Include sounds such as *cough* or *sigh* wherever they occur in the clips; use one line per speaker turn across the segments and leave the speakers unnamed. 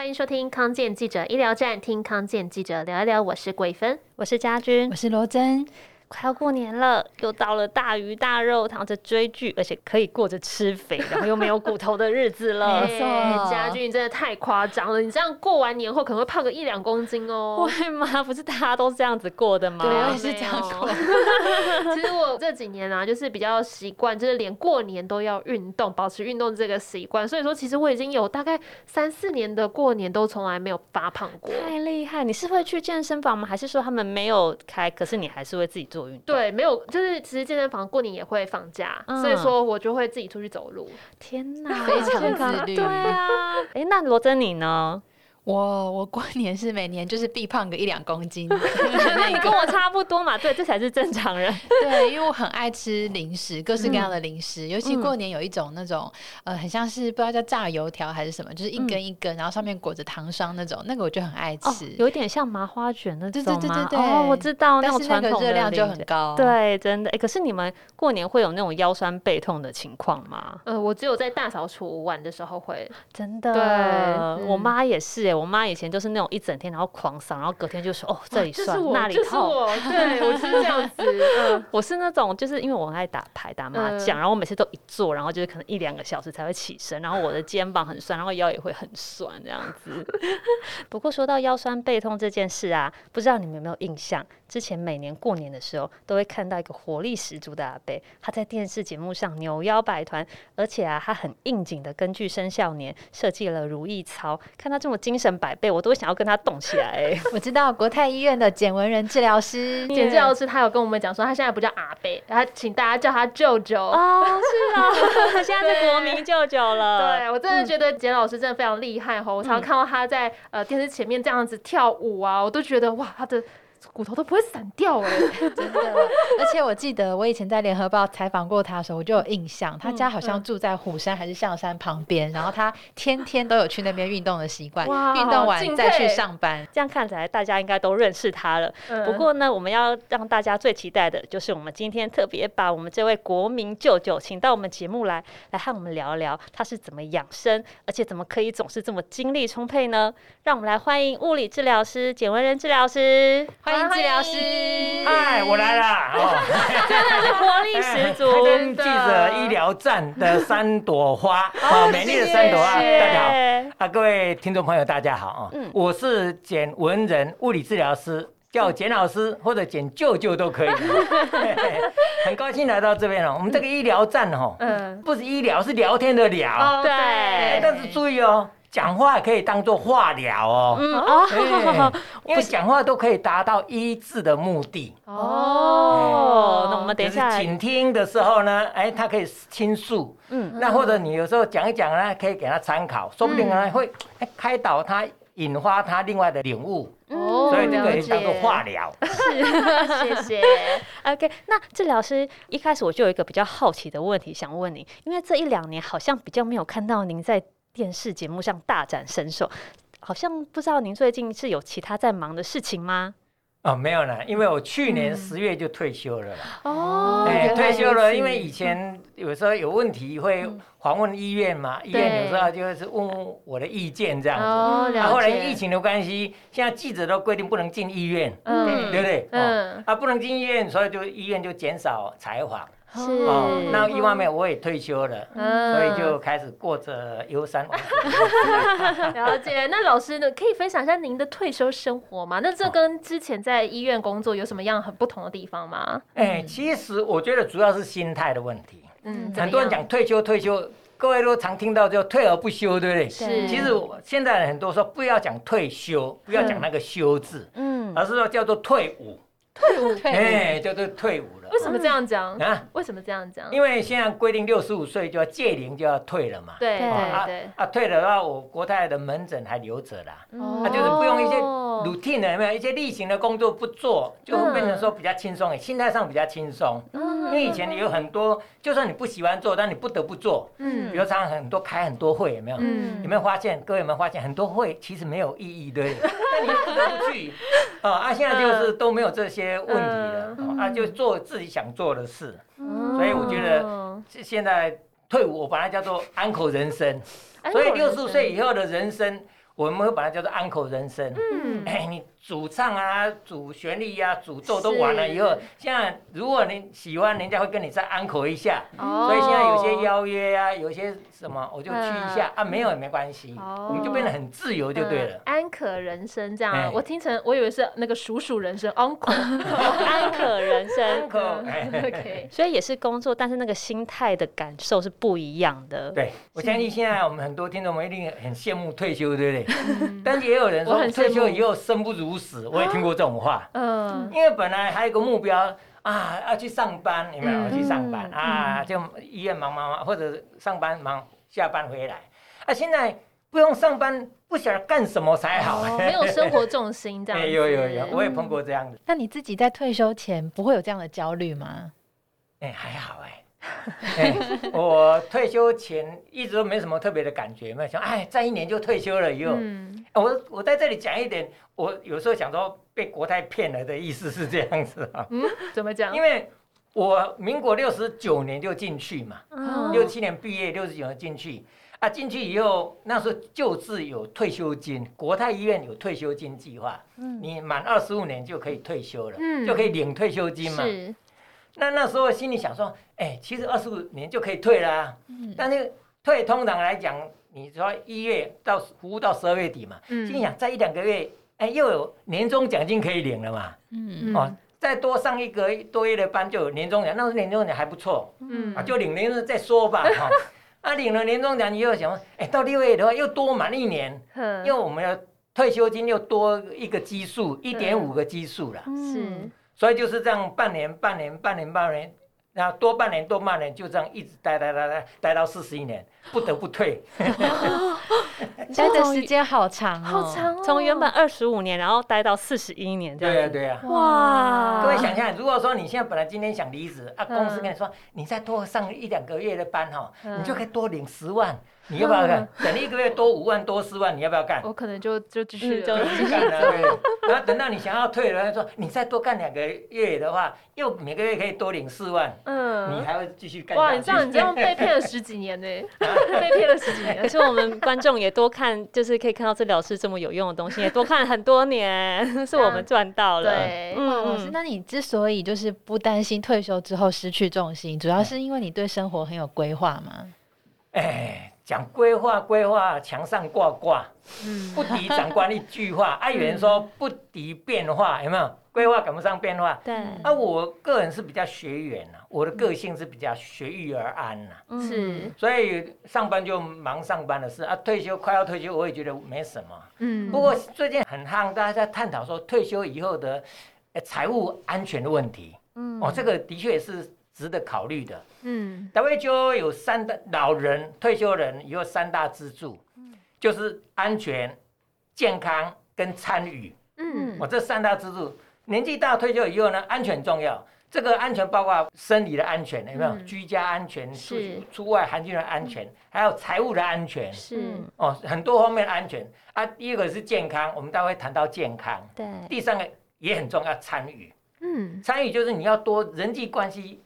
欢迎收听康健记者医疗站，听康健记者聊一聊。我是桂芬，
我是家君，
我是罗真。
快要过年了，又到了大鱼大肉、躺着追剧，而且可以过着吃肥，然后又没有骨头的日子了。*laughs*
没错，家俊真的太夸张了！你这样过完年后可能会胖个一两公斤哦。
会吗？不是大家都是这样子过的吗？
对，我也是这样过。*laughs*
其实我这几年啊，就是比较习惯，就是连过年都要运动，保持运动这个习惯。所以说，其实我已经有大概三四年的过年都从来没有发胖过。
太厉害！你是会去健身房吗？还是说他们没有开，可是你还是会自己做？
对，没有，就是其实健身房过年也会放假，嗯、所以说我就会自己出去走路。
天哪，
非常自律。*laughs*
对啊，*laughs* 哎，那罗真你呢？
我我过年是每年就是必胖个一两公斤，*laughs*
那你跟我差不多嘛？对，这才是正常人。*laughs*
对，因为我很爱吃零食，各式各样的零食，尤其过年有一种那种呃，很像是不知道叫炸油条还是什么，就是一根一根，然后上面裹着糖霜那种，那个我就很爱吃，
有点像麻花卷那种。
对对对对对。
哦，我知道，
但是那个热量就很高。
对，真的。哎，可是你们过年会有那种腰酸背痛的情况吗？
呃，我只有在大扫除完的时候会。
真的。对，我妈也是哎，我妈以前就是。那种一整天然后狂扫，然后隔天就说哦，这里酸，那里痛。
对，*laughs* 我是这样子。
我是那种就是因为我很爱打牌打麻将，然后我每次都一坐，然后就是可能一两个小时才会起身，然后我的肩膀很酸，然后腰也会很酸这样子。*laughs* 不过说到腰酸背痛这件事啊，不知道你们有没有印象？之前每年过年的时候，都会看到一个活力十足的阿贝，他在电视节目上扭腰摆团，而且啊，他很应景的根据生肖年设计了如意操，看他这么精神百倍，我都想要跟他动起来。*laughs*
我知道国泰医院的简文仁治疗师，
简治疗师他有跟我们讲说，他现在不叫阿贝，他请大家叫他舅舅。
哦，是啊，他现在是国民舅舅了。
对，我真的觉得简老师真的非常厉害哈，我常常看到他在呃电视前面这样子跳舞啊，我都觉得哇，他的。骨头都不会散掉哎，*laughs*
真的。而且我记得我以前在联合报采访过他的时候，我就有印象，他家好像住在虎山还是象山旁边，然后他天天都有去那边运动的习惯，运动完再去上班。
这样看起来大家应该都认识他了。不过呢，我们要让大家最期待的就是我们今天特别把我们这位国民舅舅请到我们节目来，来和我们聊一聊他是怎么养生，而且怎么可以总是这么精力充沛呢？让我们来欢迎物理治疗师简文仁治疗师。
欢迎治疗师，
嗨，我来了，*laughs*
真的是活力十足。*laughs*
跟记者医疗站的三朵花，好，美丽的三朵花，大家好，啊，各位听众朋友，大家好。啊，我是简文人物理治疗师，叫简老师或者简舅舅都可以，*laughs* 很高兴来到这边哦。我们这个医疗站哦，嗯，不是医疗，是聊天的聊，
对，
但是注意哦。讲话可以当做化疗哦，嗯哦，因为讲话都可以达到医治的目的
哦。那我们等一下，
倾听的时候呢，哎，他可以倾诉，嗯，那或者你有时候讲一讲呢，可以给他参考，说不定呢会开导他，引发他另外的领悟，哦，所以这个可以当做化疗。
是，谢谢。*laughs* OK，那治疗师一开始我就有一个比较好奇的问题想问你，因为这一两年好像比较没有看到您在。电视节目上大展身手，好像不知道您最近是有其他在忙的事情吗？
哦，没有了，因为我去年十月就退休了啦。哦，哎，退休了，因为以前有时候有问题会访问医院嘛，医院有时候就是问问我的意见这样子。哦，然后后来疫情的关系，现在记者都规定不能进医院，嗯，对不对？嗯，啊，不能进医院，所以就医院就减少采访。
是
哦，那一方面我也退休了，嗯、所以就开始过着游山玩水。*laughs*
了解，那老师呢？可以分享一下您的退休生活吗？那这跟之前在医院工作有什么样很不同的地方吗？
哎、欸，其实我觉得主要是心态的问题。嗯，很多人讲退休，退休，各位都常听到叫退而不休，对不对？是。其实我现在很多说不要讲退休，不要讲那个休字，嗯，而是说叫做退伍。
退伍，
哎，叫做退伍了。
为什么这样讲啊？为什么这样讲？
因为现在规定六十五岁就要届龄就要退了嘛。
对对对。
啊，退了的话，我国泰的门诊还留着啦。哦。啊，就是不用一些 routine 的，有没有一些例行的工作不做，就会变成说比较轻松，心态上比较轻松。嗯。因为以前有很多，就算你不喜欢做，但你不得不做。嗯。比如常常很多开很多会，有没有？嗯。有没有发现？各位有没有发现很多会其实没有意义，对？*laughs* 那你不得不去。啊啊！现在就是都没有这些问题了，啊，就做自己想做的事。所以我觉得现在退伍，我把它叫做安口人生。所以六十岁以后的人生，我们会把它叫做安可人生。
嗯，
哎，*clears throat* 你主唱啊，主旋律啊，主奏都完了以后，现在如果你喜欢，人家会跟你再安可一下。哦。所以现在有些邀约啊，有些什么，我就去一下啊，没有也没关系。哦。我们就变得很自由就对了。
安可人生这样，我听成我以为是那个鼠鼠人生，uncle。*laughs*
安可人生。
uncle。*laughs*
OK。所以也是工作，但是那个心态的感受是不一样的。
对，我相信现在我们很多听众们一定很羡慕退休，对不对？但是也有人说退休以后生不如死，我也听过这种话。嗯，因为本来还有一个目标啊，要去上班，有没有？去上班啊，就医院忙忙忙，或者上班忙，下班回来。啊，现在不用上班，不晓得干什么才好，
没有生活重心这样。*laughs*
有有有，我也碰过这样子。
那你自己在退休前不会有这样的焦虑吗？
哎，还好哎。哎，我退休前一直都没什么特别的感觉，没有想，哎，再一年就退休了以后。嗯，我我在这里讲一点，我有时候想说被国泰骗了的意思是这样子啊。
嗯，怎么讲？
因为我民国六十九年就进去嘛，六七年毕业，六十九年进去啊，进去以后那时候就职有退休金，国泰医院有退休金计划，你满二十五年就可以退休了，就可以领退休金嘛。那那时候心里想说，哎、欸，其实二十五年就可以退啦、啊。嗯、但是退通常来讲，你说一月到服务到十二月底嘛，嗯、心里想再一两个月，哎、欸，又有年终奖金可以领了嘛。嗯、哦，再多上一个多月的班就有年终奖，那时候年终奖还不错。嗯，啊，就领年终再说吧。哈、哦，啊，领了年终奖你又想说，哎、欸，到六月的话又多满一年，因为我们要退休金又多一个基数，一点五个基数了。是。所以就是这样，半年、半年、半年、半年，然后多半年、多半年，就这样一直待、待、待、待，待到四十一年，不得不退。*laughs*
待的时间好长哦，
好长哦，
从原本二十五年，然后待到四十一年这样。
对呀，对呀。哇！各位想想，如果说你现在本来今天想离职，啊，公司跟你说，你再多上一两个月的班哈，你就可以多领十万。你要不要干？等一个月多五万多四万，你要不要干？
我可能就就继续
就 *laughs* 继续干了。对。然后等到你想要退了，他说你再多干两个月的话，又每个月可以多领四万。嗯。你还会继续干？
哇，你这样你这样被骗了十几年呢？*laughs* 被骗了十几年。
可是我们观众也多看，就是可以看到这疗师这么有用的东西，也多看了很多年，是我们赚到了。
对。
哇，老师，那你之所以就是不担心退休之后失去重心，主要是因为你对生活很有规划吗？
哎。讲规划，规划墙上挂挂，不敌长官一句话。*laughs* 啊，有人说不敌变化，有没有？规划赶不上变化。对。啊，我个人是比较随缘呐，我的个性是比较随遇而安呐。是。所以上班就忙上班的事啊，退休快要退休，我也觉得没什么。嗯。不过最近很夯，大家在探讨说退休以后的财务安全的问题。嗯。哦，这个的确也是。值得考虑的，嗯，WHO 有三大老人退休人有三大支柱，嗯，就是安全、健康跟参与，嗯，我这三大支柱，年纪大退休以后呢，安全重要，这个安全包括生理的安全，有没有？居家安全，出出外环境的安全，还有财务的安全，是。哦，很多方面的安全。啊。第一个是健康，我们待会谈到健康，对，第三个也很重要，参与，嗯，参与就是你要多人际关系。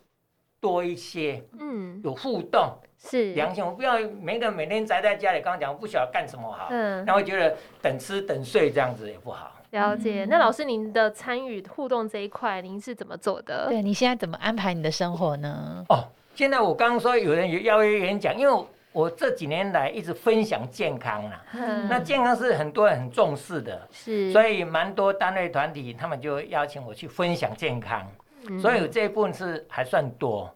多一些，嗯，有互动是良性，我不要每个人每天宅在家里。刚刚讲，我不晓得干什么好，嗯，然后觉得等吃等睡这样子也不好。
了解。那老师，您的参与互动这一块，您是怎么做的？
对，你现在怎么安排你的生活呢？
哦，现在我刚刚说有人有邀约演讲，因为我这几年来一直分享健康啦，嗯，那健康是很多人很重视的，是，所以蛮多单位团体他们就邀请我去分享健康。所以这一部分是还算多。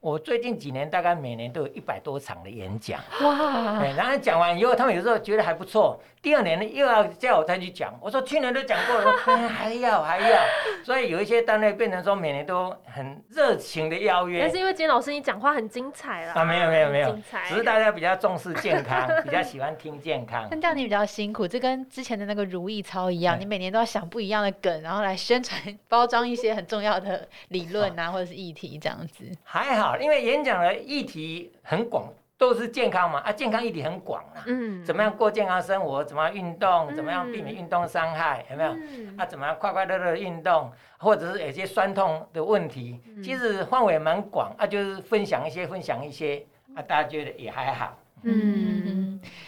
我最近几年大概每年都有一百多场的演讲。哇！然后讲完以后，他们有时候觉得还不错。第二年呢，又要叫我再去讲。我说去年都讲过了，*laughs* 还要还要。所以有一些单位变成说每年都很热情的邀约。
但是因为金老师你讲话很精彩啦。
啊，没有没有没有，只是大家比较重视健康，*laughs* 比较喜欢听健康。
但这样你比较辛苦，这跟之前的那个如意操一样，你每年都要想不一样的梗，然后来宣传包装一些很重要的理论啊，或者是议题这样子。
还好，因为演讲的议题很广。都是健康嘛啊，健康议题很广啊。嗯，怎么样过健康生活？怎么样运动？怎么样避免运动伤害？有没有？啊，怎么样快快乐乐运动？或者是有些酸痛的问题？其实范围蛮广啊，就是分享一些，分享一些啊，大家觉得也还好。嗯。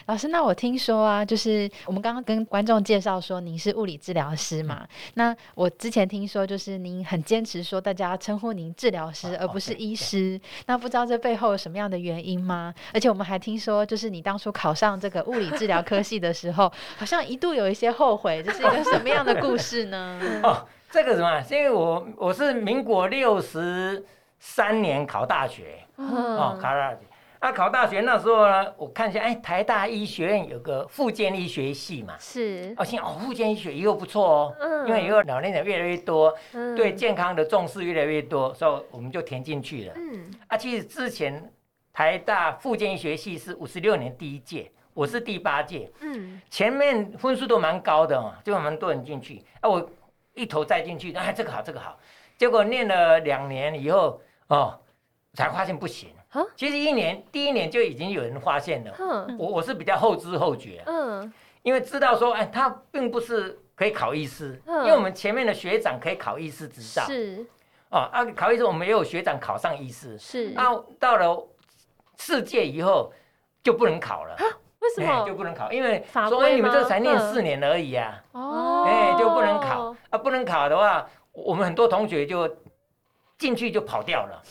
老师，那我听说啊，就是我们刚刚跟观众介绍说您是物理治疗师嘛，那我之前听说就是您很坚持说大家称呼您治疗师而不是医师，那不知道这背后有什么样的原因吗？而且我们还听说，就是你当初考上这个物理治疗科系的时候，好像一度有一些后悔，这是一个什么样的故事呢？*laughs*
哦，这个什么？是因为我我是民国六十三年考大学，哦，考大学。那、啊、考大学那时候呢，我看一下，哎，台大医学院有个复健医学系嘛，
是，
哦，现在哦，复健医学又不错哦，嗯，因为以后老年人越来越多，嗯，对健康的重视越来越多，所以我们就填进去了，嗯，啊，其实之前台大复健医学系是五十六年第一届，我是第八届，嗯，前面分数都蛮高的哦，就蛮多人进去，啊，我一头栽进去，哎，这个好，这个好，结果念了两年以后，哦，才发现不行。其实一年第一年就已经有人发现了，嗯、我我是比较后知后觉，嗯，因为知道说，哎，他并不是可以考医师，嗯、因为我们前面的学长可以考医师执照，是，哦，啊，考医师我们也有学长考上医师，是，啊，到了世界以后就不能考了，
为什么、哎、
就不能考？因为所以你们这才念四年而已啊，哎，就不能考，啊，不能考的话，我们很多同学就进去就跑掉了。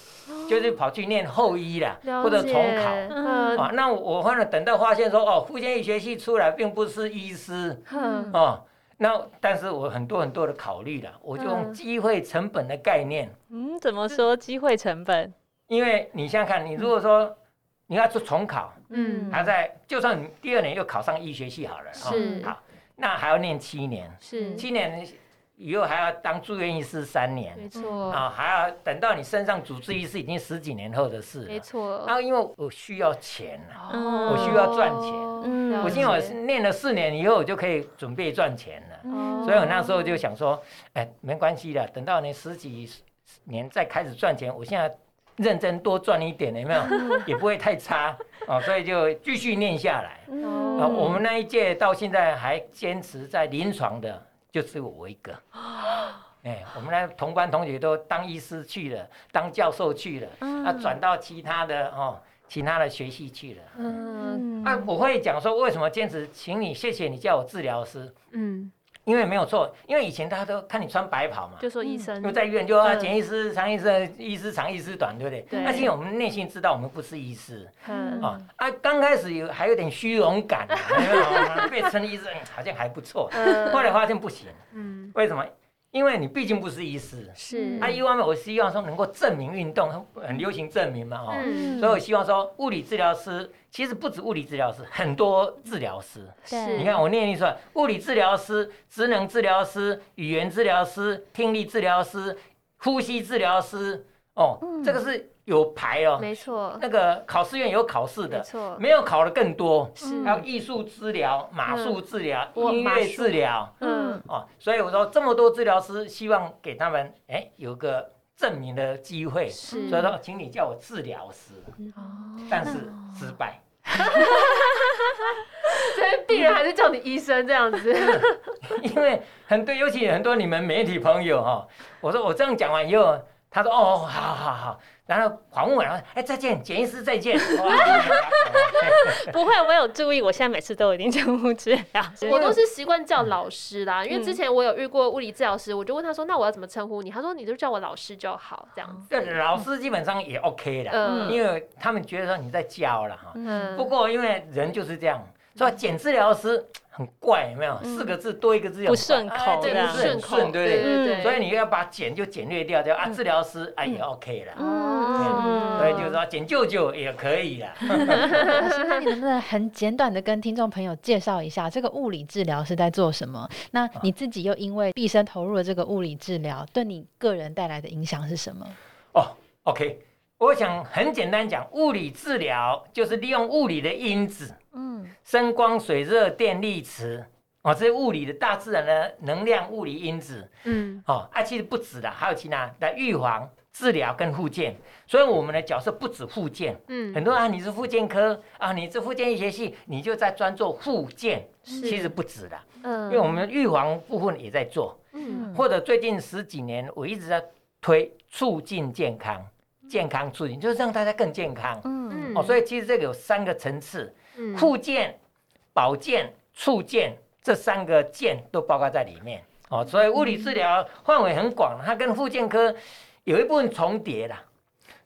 就是跑去念后医了，或者重考、嗯、啊。那我后来等到发现说，哦，复健医学系出来并不是医师，嗯、哦，那但是我很多很多的考虑了，我就用机会成本的概念。
嗯，怎么说机会成本？
因为你想想看，你如果说你要做重考，嗯，还在，就算你第二年又考上医学系好了，是、哦，好，那还要念七年，是七年。以后还要当住院医师三年，没错。啊，还要等到你身上主治医师，已经十几年后的事了，没错。然后因为我需要钱啊，我需要赚钱，嗯，我因为我是念了四年以后，我就可以准备赚钱了，所以我那时候就想说，哎，没关系的，等到你十几年再开始赚钱，我现在认真多赚一点，有没有？也不会太差哦，所以就继续念下来。啊，我们那一届到现在还坚持在临床的。就只有我一个，哎，我们那同班同学都当医师去了，当教授去了，嗯、啊，转到其他的哦，其他的学系去了。嗯，啊，我会讲说为什么坚持，请你谢谢你叫我治疗师。嗯。因为没有错，因为以前大家都看你穿白袍嘛，就说医生，因为在医院就啊，简医师、长医师、医师长、医师短，对不对？对。那其实我们内心知道我们不是医师，嗯。啊，刚开始有还有点虚荣感，*laughs* 被称医生好像还不错，后来发现不行，嗯，为什么？因为你毕竟不是医师，是。啊，一方面我希望说能够证明运动，很流行证明嘛，哈，所以我希望说物理治疗师其实不止物理治疗师，很多治疗师，是，你看我念一出来，物理治疗师、职能治疗师、语言治疗师、听力治疗师、呼吸治疗师，哦，这个是。有牌哦，没错，那个考试院有考试的，没错，没有考的更多，是。还有艺术治疗、马术治疗、音乐治疗，嗯。哦，所以我说这么多治疗师，希望给他们哎有个证明的机会，是，所以说请你叫我治疗师，哦，但是失败，*laughs*
所以病人还是叫你医生这样子，*laughs*
因为很多，尤其很多你们媒体朋友哈，我说我这样讲完以后，他说哦，好好好。然后访问然后哎，再见，简医师再见。*laughs*
不会，我有注意，我现在每次都已经称呼治疗师。*laughs*
我都是习惯叫老师啦，因为之前我有遇过物理治疗师，我就问他说：“那我要怎么称呼你？”他说：“你就叫我老师就好。”这样子。
对，老师基本上也 OK 的，嗯，因为他们觉得说你在教了哈。嗯。不过因为人就是这样，所以简治疗师。很怪，有没有？四个字多一个字
不顺口，
这个是很顺，对不对？所以你要把简就简略掉，叫啊治疗师，哎也 OK 了。嗯，所以就是说简舅舅也可以了。*laughs*
那你能不能很简短的跟听众朋友介绍一下这个物理治疗是在做什么？那你自己又因为毕生投入了这个物理治疗，对你个人带来的影响是什么？
哦，OK，我想很简单讲，物理治疗就是利用物理的因子。嗯，声光水热电力磁，哦，这些物理的大自然的能量物理因子，嗯，哦，啊，其实不止的，还有其他的预防、治疗跟复健，所以我们的角色不止复健，嗯，很多人啊，你是复健科啊，你是复健医学系，你就在专做复健，其实不止的，嗯，因为我们预防部分也在做，嗯，或者最近十几年我一直在推促进健康。健康促进，就是让大家更健康。
嗯嗯
哦，所以其实这个有三个层次，
嗯
复健、保健、促健这三个健都包括在里面。哦，所以物理治疗范围很广，它跟复健科有一部分重叠啦。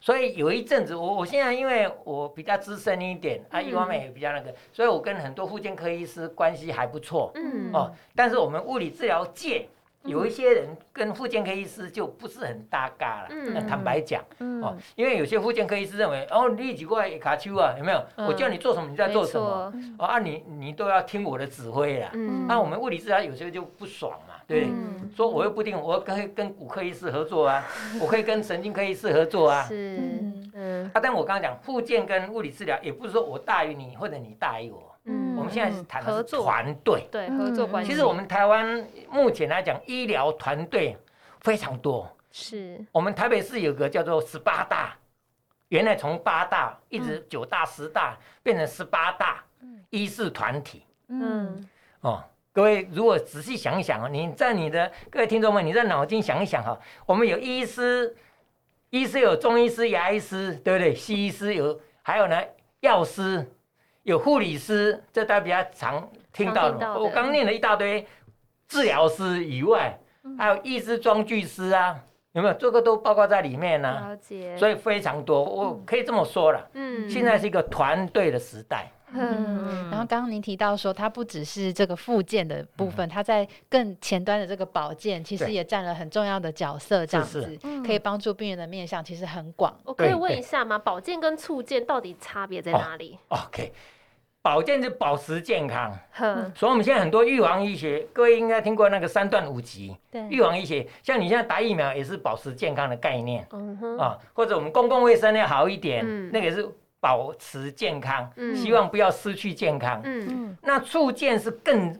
所以有一阵子，我我现在因为我比较资深一点啊，一方面也比较那个，所以我跟很多复健科医师关系还不错。
嗯
哦，但是我们物理治疗界有一些人跟复健科医师就不是很搭嘎了。
嗯
那坦白讲，
嗯
哦，因为有些复健科医师认为，哦，你几块卡丘啊，有没有？我叫你做什么，你在做什
么？
哦啊，你你都要听我的指挥啦。
嗯
那我们物理治疗有时候就不爽嘛，对不对？
嗯
说我又不一定，我可以跟骨科医师合作啊，我可以跟神经科医师合作啊。
是
嗯
嗯
啊，但我刚刚讲复健跟物理治疗，也不是说我大于你或者你大于我，
嗯
我们现在是谈的是
合作
团队。
对合作关系，
其实我们台湾目前来讲，医疗团队非常多。
是
我们台北市有个叫做十八大，原来从八大一直九大、十大变成十八大医事团体
嗯
哦。各位如果仔细想一想哦，你在你的各位听众们，你在脑筋想一想哈，我们有医师，医师有中医师、牙医师，对不对？西医师有，还有呢药师，有护理师，这大家比较常听到我刚念了一大堆治疗师以外，还有医师装具师啊，有没有？这个都包括在里面呢、
了解，
所以非常多，我可以这么说了。
嗯
现在是一个团队的时代。
嗯
然后刚刚您提到说，它不只是这个复健的部分，它在更前端的这个保健，其
实
也占了很重要的角色。这样
是
子
嗯
可以帮助病人的面向其实很广。
我可以
问
一下吗？保健跟促健到底差别在哪里
？OK，保健是保持健康，
哼，
所以我们现在很多预防医学，各位应该听过那个三段五级
对。
预防医学，像你现在打疫苗也是保持健康的概念。
嗯，
啊，或者我们公共卫生要好一点，
嗯。
那个也是保持健康，
嗯。
希望不要失去健康。那促健是更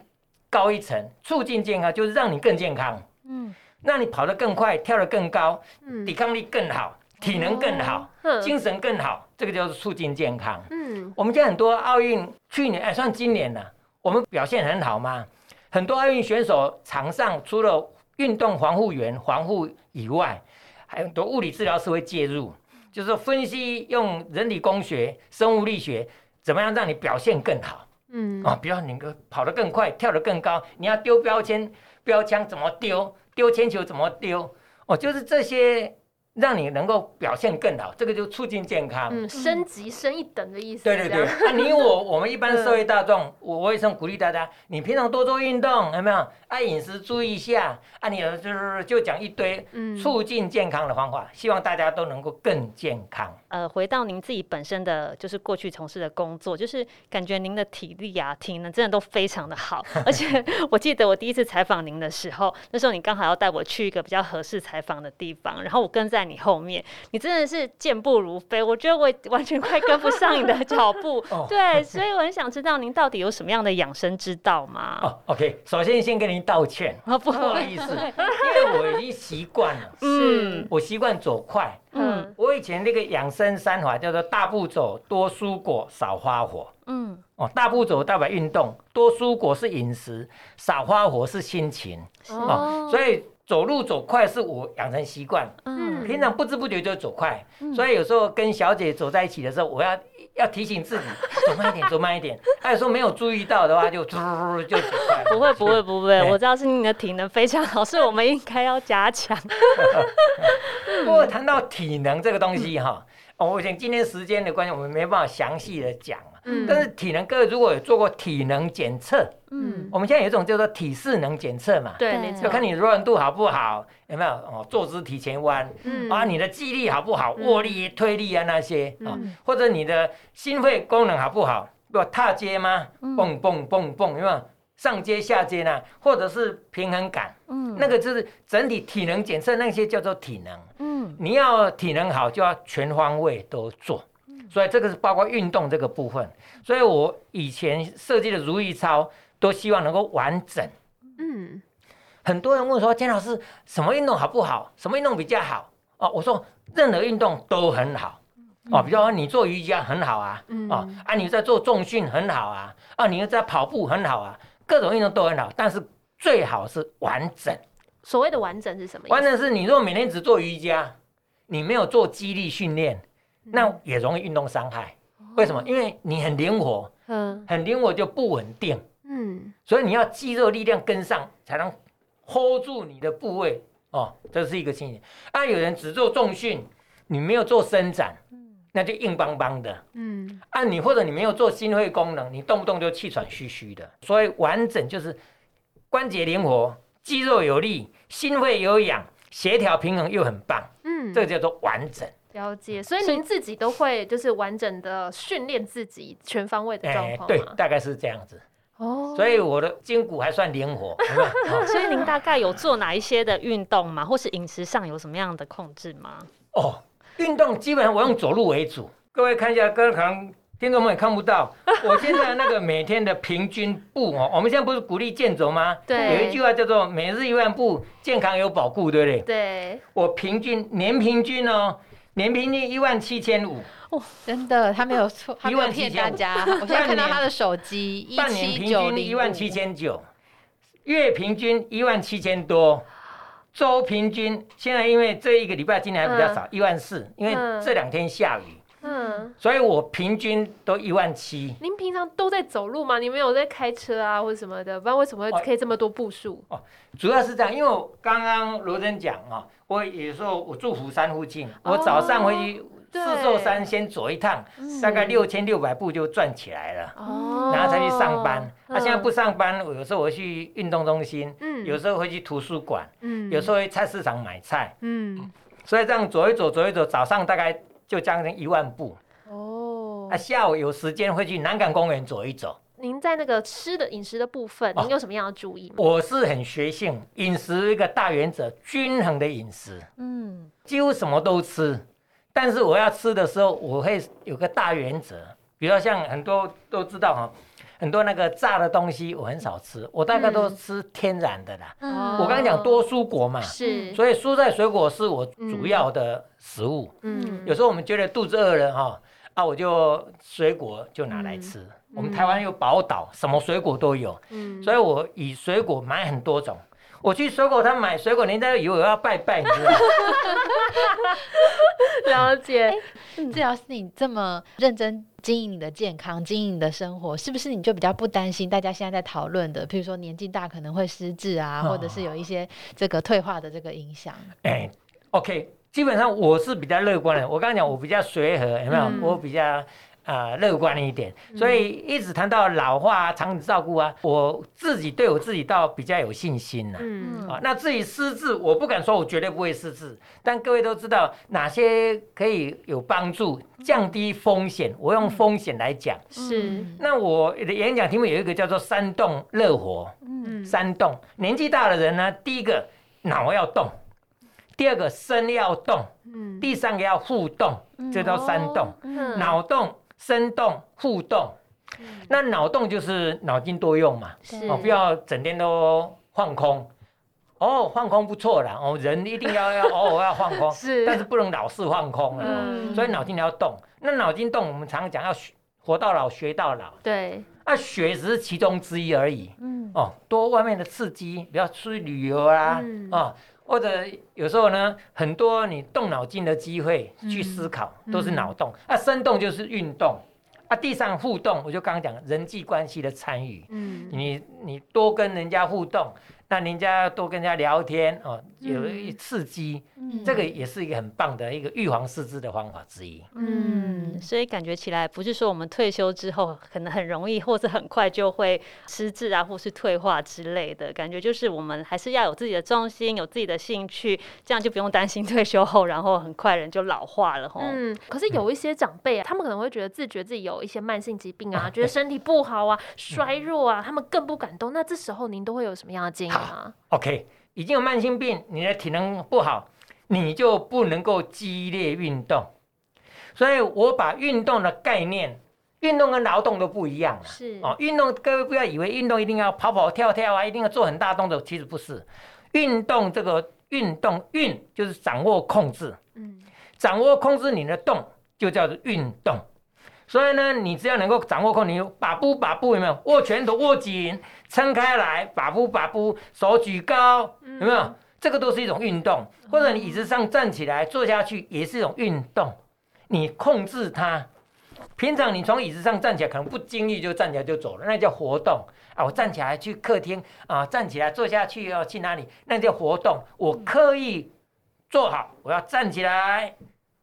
高一层，促进健康就是让你更健康，
嗯。
让你跑得更快，跳得更高，
嗯。
抵抗力更好，体能更好，
哼
精神更好，这个就是促进健康。
嗯
我们现在很多奥运，去年哎算今年了，我们表现很好嘛？很多奥运选手场上除了运动防护员防护以外，还有很多物理治疗师会介入，就是分析用人体工学、生物力学，怎么样让你表现更好
嗯
啊？比如你个跑得更快，跳得更高，你要丢标签、标枪怎么丢？丢铅球怎么丢？哦，就是这些让你能够表现更好，这个就促进健康。
嗯，升级升一等的意思。
对
对对，
那、啊、你我 *laughs* 我们一般社会大众，我我也想鼓励大家，你平常多做运动，有没有？啊，饮食注意一下，啊，你就是就讲一堆
嗯
促进健康的方法，希望大家都能够更健康。
呃，回到您自己本身的就是过去从事的工作，就是感觉您的体力啊、体能真的都非常的好。*laughs* 而且我记得我第一次采访您的时候，那时候你刚好要带我去一个比较合适采访的地方，然后我跟在你后面，你真的是健步如飞，我觉得我完全快跟不上你的脚步。
哦
对，*laughs* 所以我很想知道您到底有什么样的养生之道吗？
哦，OK，首先先跟您道歉，
啊，不
不好意思，因为我已经习惯了，
嗯
我习惯走快。
嗯
我以前那个养生三法叫做大步走、多蔬果、少花火。
嗯
哦，大步走代表运动，多蔬果是饮食，少花火是心情。哦，所以走路走快是我养成习惯，
嗯
平常不知不觉就走快，所以有时候跟小姐走在一起的时候，我要要提醒自己 *laughs* 走慢一点，走慢一点。她有时候没有注意到的话，就 *laughs* 突就走快。
不会不会不
会，
我知道是你的体能非常好，是我们应该要加强。*laughs*
不过谈到体能这个东西哈，哦，我想今天时间的关系，我们没办法详细的讲啊。
嗯
但是体能，各位如果有做过体能检测，
嗯，
我们现在有一种叫做体适能检测嘛，
对，
对
没错，
就看你柔软度好不好，有没有哦，坐姿提前弯。
嗯
啊，你的肌力好不好？
嗯
握力、推力啊那些啊
嗯，
或者你的心肺功能好不好？不踏阶吗？
嗯
蹦蹦蹦蹦，有没有上阶下阶呢？或者是平衡感？
嗯
那个就是整体体能检测，那些叫做体能。
嗯
你要体能好，就要全方位都做。所以这个是包括运动这个部分。所以我以前设计的如意操，都希望能够完整。
嗯
很多人问说，简老师，什么运动好不好？什么运动比较好？哦，我说任何运动都很好。哦，比如说你做瑜伽很好啊，
嗯
哦啊，你在做重训很好啊，啊，你又在跑步很好啊，各种运动都很好，但是最好是完整。
所谓的完整是什么意思？
完整是你如果每天只做瑜伽，你没有做肌力训练，那也容易运动伤害。为什么？因为你很灵活，嗯，很灵活就不稳定，嗯，所以你要肌肉力量跟上，才能 hold 住你的部位。哦，这是一个情形。啊，有人只做重训，你没有做伸展，那就硬邦邦的，嗯，啊，你或者你没有做心肺功能，你动不动就气喘吁吁的。所以完整就是关节灵活，肌肉有力，心肺有氧，协调平衡又很棒，嗯，这个叫做完整。
了解，所以您自己都会就是完整的训练自己全方位的状况？
欸？对，大概是这样子。哦，所以我的筋骨还算灵活。*laughs*
所以您大概有做哪一些的运动吗？或是饮食上有什么样的控制吗？
哦，运动基本上我用走路为主。各位看一下，各位可能听众们也看不到，*laughs* 我现在那个每天的平均步哦，我们现在不是鼓励健走吗？
对，
有一句话叫做“每日一万步，健康有保固”，对不对？
对，
我平均年平均哦。年平均一万七千五，
真的，他没有错，他没有骗大家。我现在看到他的手机，
半年平均一万七千九，月平均一万七千多，周平均现在因为这一个礼拜进来还比较少，一万四，因为这两天下雨，嗯，所以我平均都一万七。
您平常都在走路吗？你没有在开车啊，或者什么的？不然为什么会可以这么多步数？
哦，主要是这样，因为我刚刚罗真讲啊。我有时候我住釜山附近，我早上回去四座山先走一趟，大概六千六百步就转起来了，哦然后才去上班。他现在不上班，我有时候我去运动中心，嗯有时候会去图书馆，嗯有时候去菜市场买菜，嗯所以这样走一走走一走，早上大概就将近一万步。哦，啊，下午有时间会去南港公园走一走。
您在那个吃的饮食的部分，您有什么样的注意吗？
我是很学性，饮食一个大原则，均衡的饮食，嗯，几乎什么都吃，但是我要吃的时候，我会有个大原则，比如说像很多都知道哈，很多那个炸的东西我很少吃，我大概都吃天然的啦。嗯，我刚刚讲多蔬果嘛，是，所以蔬菜水果是我主要的食物。嗯，有时候我们觉得肚子饿了哈，啊，我就水果就拿来吃。我们台湾有宝岛，什么水果都有，嗯，所以我以水果买很多种。我去水果摊买水果，人家以为我要拜拜，你知道吗？*laughs*
了解。
治疗师你这么认真经营你的健康，经营你的生活，是不是你就比较不担心大家现在在讨论的，譬如说年纪大可能会失智啊，或者是有一些这个退化的这个影响？
哎，OK，基本上我是比较乐观的。我刚刚讲我比较随和，有没有？嗯、我比较。啊，乐观一点，所以一直谈到老化啊、长期照顾啊，我自己对我自己倒比较有信心呐。嗯，啊，那至于失智，我不敢说我绝对不会失智，但各位都知道哪些可以有帮助，降低风险。我用风险来讲，是。那我的演讲题目有一个叫做“三动热火”。嗯，三动，年纪大的人呢，第一个脑要动，第二个身要动，嗯，第三个要互动，这叫三动，脑动。生动互动，那脑洞就是脑筋多用嘛，哦，不要整天都放空，哦，放空不错啦，哦，人一定要要偶尔要放空，*laughs* 是，但是不能老是放空了，所以脑筋要动。那脑筋动，我们常常讲要学活到老学到老，
对，
那学只是其中之一而已，嗯，哦，多外面的刺激，不要出去旅游啊，啊，或者有时候呢，很多你动脑筋的机会去思考，都是脑动。啊，生动就是运动。啊，地上互动，我就刚刚讲人际关系的参与，嗯，你你多跟人家互动。那人家多跟人家聊天哦，有一刺激，嗯，这个也是一个很棒的一个预防失智的方法之一。
嗯，所以感觉起来不是说我们退休之后可能很容易或是很快就会失智啊，或是退化之类的，感觉就是我们还是要有自己的重心，有自己的兴趣，这样就不用担心退休后然后很快人就老化了。
嗯，可是有一些长辈啊，他们可能会觉得自觉自己有一些慢性疾病啊，觉得身体不好啊，衰弱啊，他们更不敢动。那这时候您都会有什么样的建议？
好，OK，已经有慢性病，你的体能不好，你就不能够激烈运动。所以我把运动的概念，运动跟劳动都不一样了。是哦，运动各位不要以为运动一定要跑跑跳跳啊，一定要做很大动作，其实不是。运动这个运动运就是掌握控制，嗯，掌握控制你的动就叫做运动。所以呢，你只要能够掌握控，你把步把步有没有？握拳头握紧，撑开来，把步把步，手举高，有没有？这个都是一种运动。或者你椅子上站起来坐下去也是一种运动，你控制它。平常你从椅子上站起来，可能不经意就站起来就走了，那叫活动啊。我站起来去客厅啊，站起来坐下去要去哪里，那叫活动。我刻意坐好，我要站起来，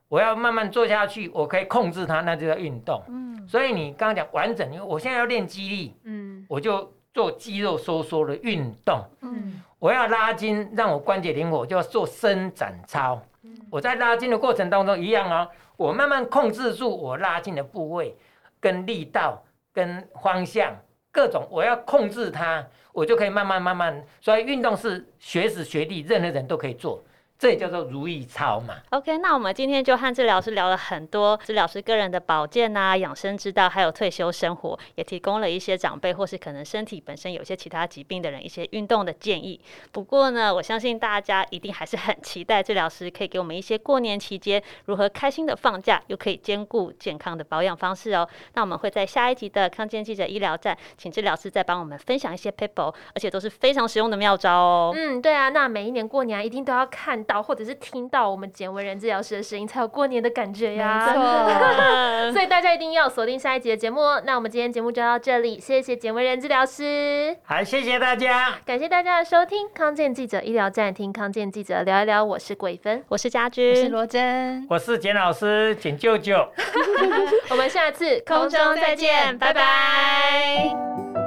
我要慢慢坐下去，我可以控制它，那就叫运动。嗯，所以你刚刚讲完整，因为我现在要练肌力，嗯，我就做肌肉收缩的运动。嗯，我要拉筋，让我关节灵活，我就要做伸展操。我在拉筋的过程当中一样啊。我慢慢控制住我拉筋的部位、跟力道、跟方向各种，我要控制它，我就可以慢慢慢慢。所以运动是学时学地，任何人都可以做。这也叫做如意操嘛。
OK，那我们今天就和治疗师聊了很多治疗师个人的保健啊、养生之道，还有退休生活，也提供了一些长辈或是可能身体本身有些其他疾病的人一些运动的建议。不过呢，我相信大家一定还是很期待治疗师可以给我们一些过年期间如何开心的放假，又可以兼顾健康的保养方式哦。那我们会在下一集的康健记者医疗站，请治疗师再帮我们分享一些 people，，而且都是非常实用的妙招哦。
嗯，对啊，那每一年过年一定都要看到。或者是听到我们简文人治疗师的声音，才有过年的感觉呀！没错，*laughs* 所以大家一定要锁定下一集的节目哦。那我们今天节目就到这里，谢谢简文人治疗师，
好，谢谢大家，
感谢大家的收听。康健记者医疗站，听康健记者聊一聊。我是桂芬，
我是家君，
我是罗真，
我是简老师，简舅舅。*laughs*
我们下次空中再见，拜拜。